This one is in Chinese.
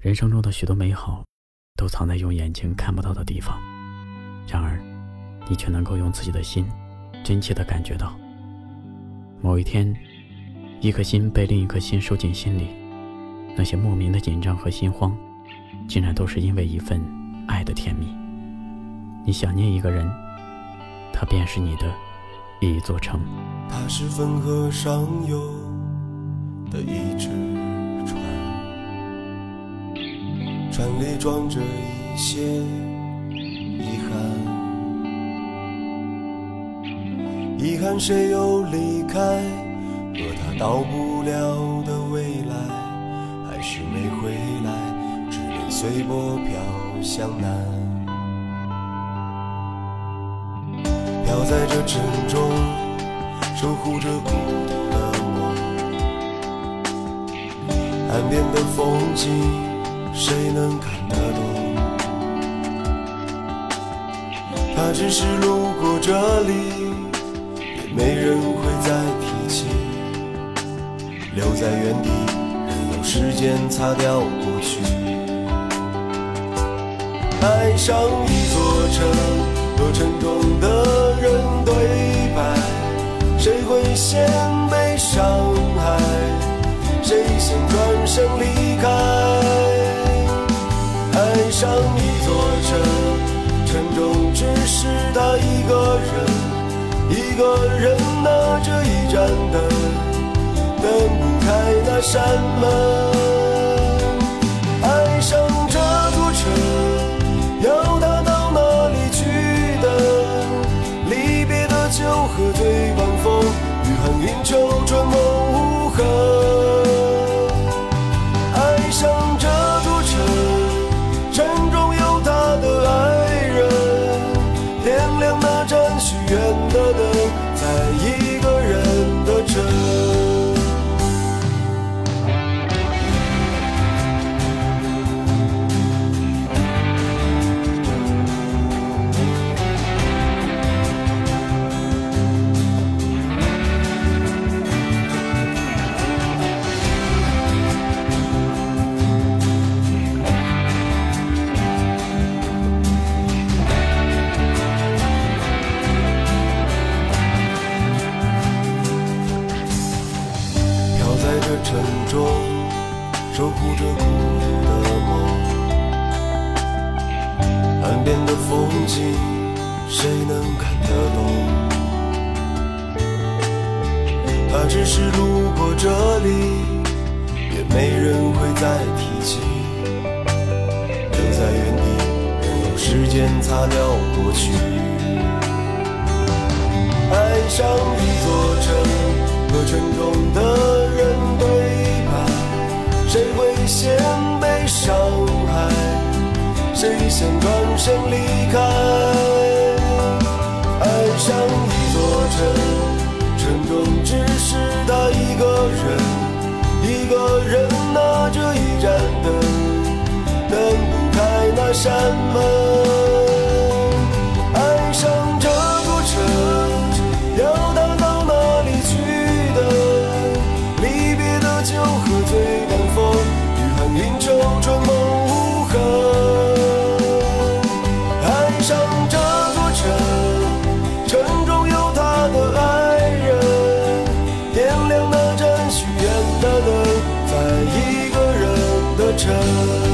人生中的许多美好，都藏在用眼睛看不到的地方。然而，你却能够用自己的心，真切地感觉到。某一天，一颗心被另一颗心收进心里，那些莫名的紧张和心慌，竟然都是因为一份爱的甜蜜。你想念一个人，他便是你的一座城。他是汾河上游的一只船，里装着一些遗憾。遗憾谁又离开，和他到不了的未来，还是没回来，只能随波飘向南。飘在这城中，守护着孤独的我。岸边的风景，谁能看得懂？他只是路过这里。也没人会再提起，留在原地，任由时间擦掉过去。爱上一座城，和城中的人对白，谁会先上一座城，城中只是他一个人。一个人拿着一盏灯，灯不开那扇门。守护着孤独的梦，岸边的风景谁能看得懂？他只是路过这里，也没人会再提起。留在原地，任由时间擦掉过去。爱上一座城，和城中的先被伤害？谁先转身离开？爱上一座城，城中只是他一个人，一个人拿着一盏灯，灯不开那扇门。的灯在一个人的城。